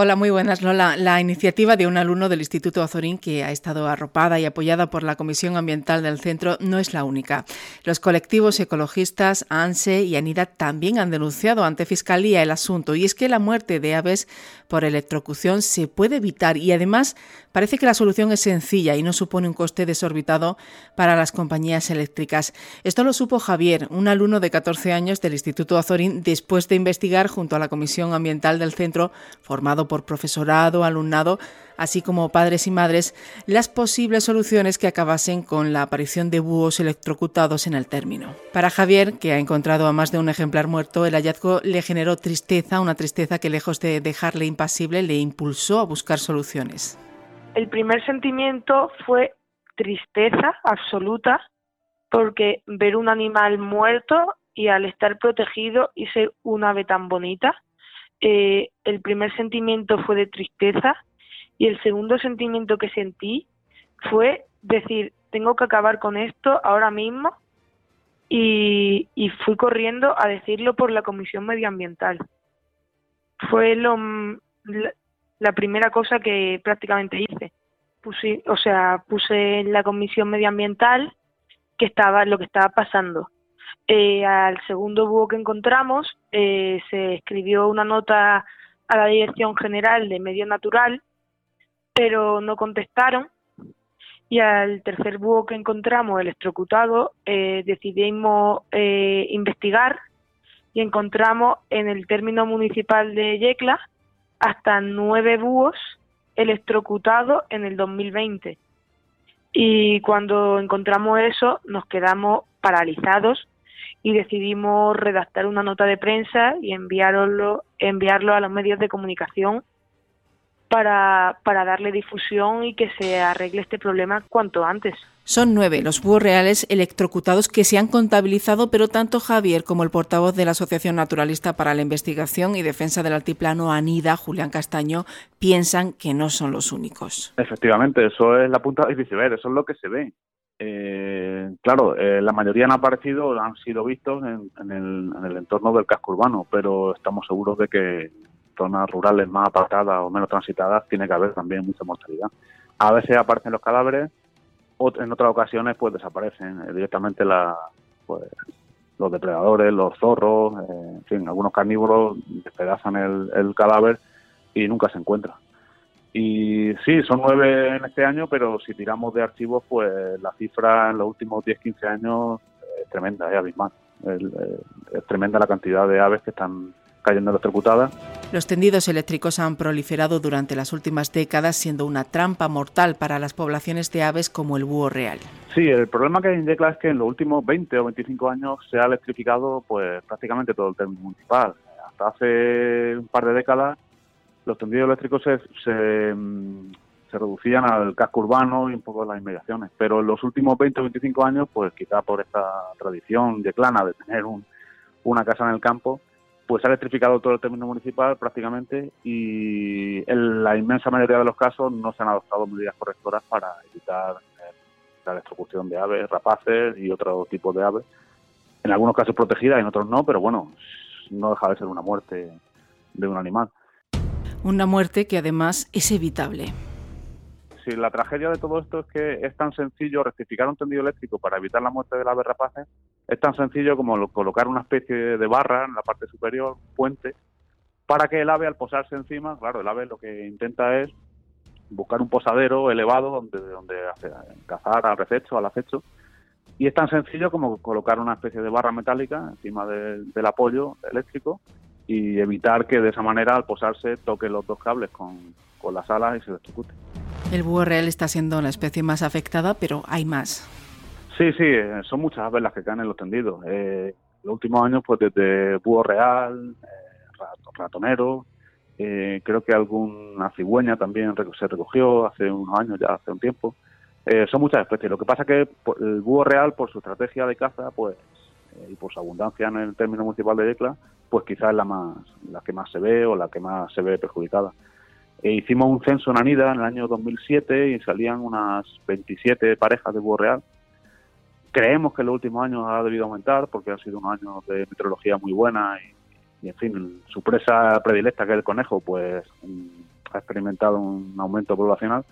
Hola, muy buenas, Lola. La iniciativa de un alumno del Instituto Azorín que ha estado arropada y apoyada por la Comisión Ambiental del Centro no es la única. Los colectivos ecologistas ANSE y ANIDA también han denunciado ante Fiscalía el asunto y es que la muerte de aves por electrocución se puede evitar y además parece que la solución es sencilla y no supone un coste desorbitado para las compañías eléctricas. Esto lo supo Javier, un alumno de 14 años del Instituto Azorín, después de investigar junto a la Comisión Ambiental del Centro, formado por profesorado, alumnado, así como padres y madres, las posibles soluciones que acabasen con la aparición de búhos electrocutados en el término. Para Javier, que ha encontrado a más de un ejemplar muerto, el hallazgo le generó tristeza, una tristeza que lejos de dejarle impasible, le impulsó a buscar soluciones. El primer sentimiento fue tristeza absoluta porque ver un animal muerto y al estar protegido y ser un ave tan bonita, eh, el primer sentimiento fue de tristeza y el segundo sentimiento que sentí fue decir, tengo que acabar con esto ahora mismo y, fui corriendo a decirlo por la comisión medioambiental. Fue lo, la, primera cosa que prácticamente hice. Puse, o sea, puse en la comisión medioambiental que estaba lo que estaba pasando eh, al segundo búho que encontramos eh, se escribió una nota a la Dirección General de Medio Natural, pero no contestaron. Y al tercer búho que encontramos, electrocutado, eh, decidimos eh, investigar y encontramos en el término municipal de Yecla hasta nueve búhos electrocutados en el 2020. Y cuando encontramos eso, nos quedamos paralizados y decidimos redactar una nota de prensa y enviarlo, enviarlo a los medios de comunicación para, para darle difusión y que se arregle este problema cuanto antes. Son nueve los búhos reales electrocutados que se han contabilizado, pero tanto Javier como el portavoz de la Asociación Naturalista para la Investigación y Defensa del Altiplano, ANIDA, Julián Castaño, piensan que no son los únicos. Efectivamente, eso es la punta del iceberg, eso es lo que se ve. Eh, claro, eh, la mayoría han aparecido, han sido vistos en, el, entorno del casco urbano, pero estamos seguros de que zonas rurales más apartadas o menos transitadas tiene que haber también mucha mortalidad. A veces aparecen los cadáveres, en otras ocasiones pues desaparecen eh, directamente la, pues, los depredadores, los zorros, en fin, algunos carnívoros despedazan el cadáver y nunca se encuentra. Y sí, son nueve en este año, pero si tiramos de archivos, pues la cifra en los últimos 10-15 años es tremenda, es abismal. Es, tremenda la cantidad de aves que están cayendo electrocutadas. Los tendidos eléctricos han proliferado durante las últimas décadas, siendo una trampa mortal para las poblaciones de aves como el búho real. Sí, el problema que hay en Yecla es que en los últimos 20 o 25 años se ha electrificado pues prácticamente todo el término municipal. Hasta hace un par de décadas los tendidos eléctricos se, mm, se, reducían al casco urbano y un poco a las inmediaciones. Pero en los últimos 20 o 25 años, pues quizá por esta tradición de clana de tener una casa en el campo, pues ha electrificado todo el término municipal prácticamente y en la inmensa mayoría de los casos no se han adoptado medidas correctoras para evitar eh, la electrocución de aves, rapaces y otro tipo de aves. En algunos casos protegidas, en otros no, pero bueno, no deja de ser una muerte de un animal. Una muerte que además es evitable. Si la tragedia de todo esto es que es tan sencillo rectificar un tendido eléctrico para evitar la muerte de la ave rapaces, es tan sencillo como colocar una especie de barra en la parte superior, puente, para que el ave al posarse encima, claro, el ave lo que intenta es buscar un posadero elevado donde, donde cazar al rececho, al acecho, y es tan sencillo como colocar una especie de barra metálica encima del apoyo eléctrico y evitar que de esa manera al posarse toque los dos cables con, las alas y se electrocute. El búho real está siendo la especie más afectada, pero hay más. Sí, sí, eh, son muchas aves las que caen en los tendidos. Eh, los últimos años, pues desde búho real, eh, ratonero, eh, creo que alguna cigüeña también se recogió hace unos años, ya hace un tiempo. son muchas especies. Lo que pasa es que el búho real, por su estrategia de caza, pues y por su abundancia en el término municipal de Yecla, pues quizás es la, más, la que más se ve o la que más se ve perjudicada. E hicimos un censo en Anida en el año 2007 y salían unas 27 parejas de búho real. Creemos que en los últimos años ha debido aumentar porque han sido unos años de meteorología muy buena y, en fin, su presa predilecta que es el conejo, pues experimentado un aumento poblacional,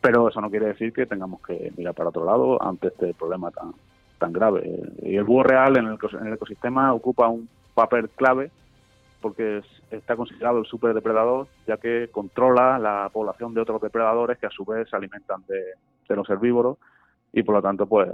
pero eso no quiere decir que tengamos que mirar para otro lado ante este problema tan, tan grave. Y el búho real en el ecosistema ocupa un papel clave porque está considerado el superdepredador, ya que controla la población de otros depredadores que a su vez se alimentan de, de los herbívoros y por lo tanto pues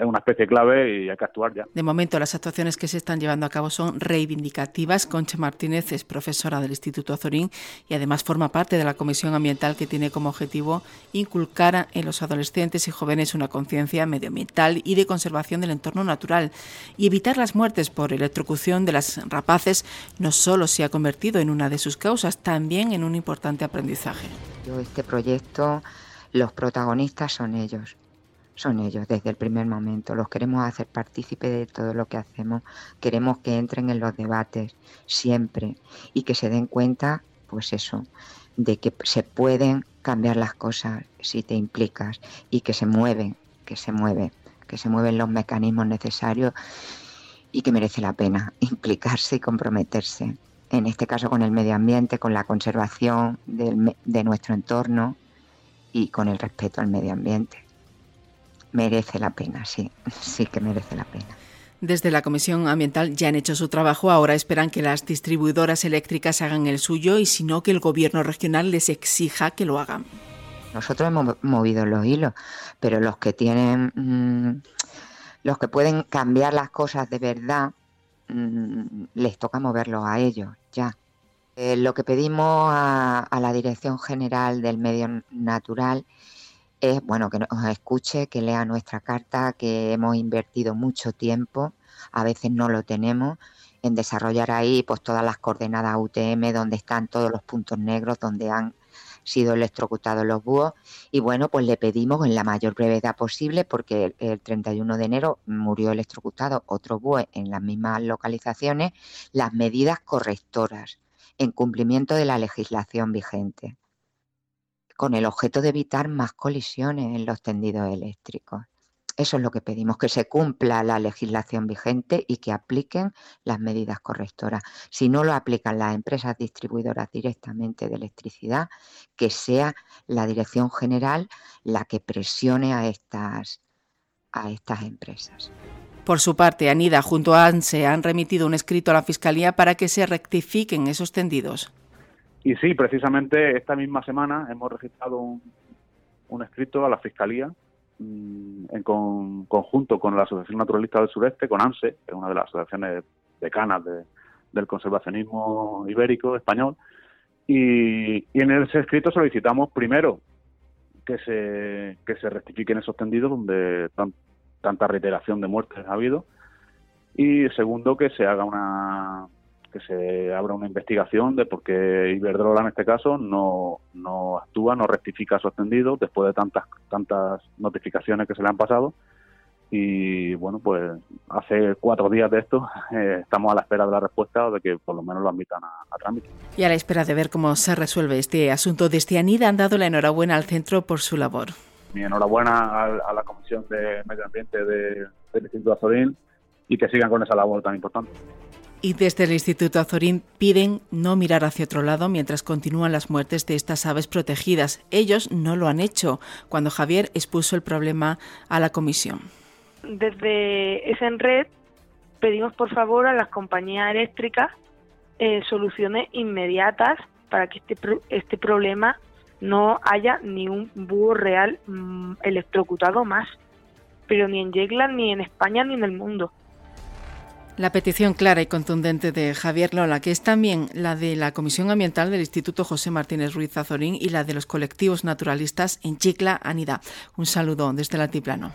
es una especie clave y hay que actuar ya. De momento, las actuaciones que se están llevando a cabo son reivindicativas. Concha Martínez es profesora del Instituto Azorín y además forma parte de la Comisión Ambiental que tiene como objetivo inculcar en los adolescentes y jóvenes una conciencia medioambiental y de conservación del entorno natural y evitar las muertes por electrocución de las rapaces no solo se ha convertido en una de sus causas, también en un importante aprendizaje. Este proyecto, los protagonistas son ellos son ellos desde el primer momento. Los queremos hacer partícipe de todo lo que hacemos. Queremos que entren en los debates siempre y que se den cuenta, pues eso, de que se pueden cambiar las cosas si te implicas y que se mueven, que se mueven, que se mueven los mecanismos necesarios y que merece la pena implicarse y comprometerse. En este caso con el medio ambiente, con la conservación de nuestro entorno y con el respeto al medio ambiente merece la pena, sí, sí que merece la pena. Desde la Comisión Ambiental ya han hecho su trabajo, ahora esperan que las distribuidoras eléctricas hagan el suyo y si no, que el gobierno regional les exija que lo hagan. Nosotros hemos movido los hilos, pero los que tienen, mm, los que pueden cambiar las cosas de verdad, mm, les toca moverlos a ellos, ya. Eh, lo que pedimos a la Dirección General del Medio Natural es bueno que nos escuche, que lea nuestra carta, que hemos invertido mucho tiempo, a veces no lo tenemos, en desarrollar ahí pues todas las coordenadas UTM donde están todos los puntos negros donde han sido electrocutados los búhos. Y bueno pues le pedimos en la mayor brevedad posible porque el, 31 de enero murió electrocutado otro búho en las mismas localizaciones las medidas correctoras en cumplimiento de la legislación vigente con el objeto de evitar más colisiones en los tendidos eléctricos. Eso es lo que pedimos, que se cumpla la legislación vigente y que apliquen las medidas correctoras. Si no lo aplican las empresas distribuidoras directamente de electricidad, que sea la Dirección General la que presione a estas, a estas empresas. Por su parte, Anida junto a ANSE han remitido un escrito a la Fiscalía para que se rectifiquen esos tendidos. Y sí, precisamente esta misma semana hemos registrado un, escrito a la Fiscalía mm, en conjunto con la Asociación Naturalista del Sureste, con ANSE, que es una de las asociaciones decanas del conservacionismo ibérico español. Y, en ese escrito solicitamos primero que se, que se rectifiquen esos tendidos donde tanta reiteración de muertes ha habido. Y segundo, que se haga una, que se abra una investigación de por qué Iberdrola en este caso no, no actúa, no rectifica su extendido después de tantas tantas notificaciones que se le han pasado. Y bueno, pues hace cuatro días de esto eh, estamos a la espera de la respuesta o de que por lo menos lo admitan a, trámite. Y a la espera de ver cómo se resuelve este asunto, desde ANIDA han dado la enhorabuena al centro por su labor. Mi enhorabuena a, la Comisión de Medio Ambiente de, del Instituto Azorín y que sigan con esa labor tan importante y desde el Instituto Azorín piden no mirar hacia otro lado mientras continúan las muertes de estas aves protegidas. Ellos no lo han hecho cuando Javier expuso el problema a la comisión. Desde red pedimos por favor a las compañías eléctricas eh, soluciones inmediatas para que este, este problema no haya ni un búho real mm, electrocutado más, pero ni en Yegla, ni en España, ni en el mundo. La petición clara y contundente de Javier Lola, que es también la de la Comisión Ambiental del Instituto José Martínez Ruiz Azorín y la de los colectivos naturalistas en Chicla, Anida. Un saludo desde el Altiplano.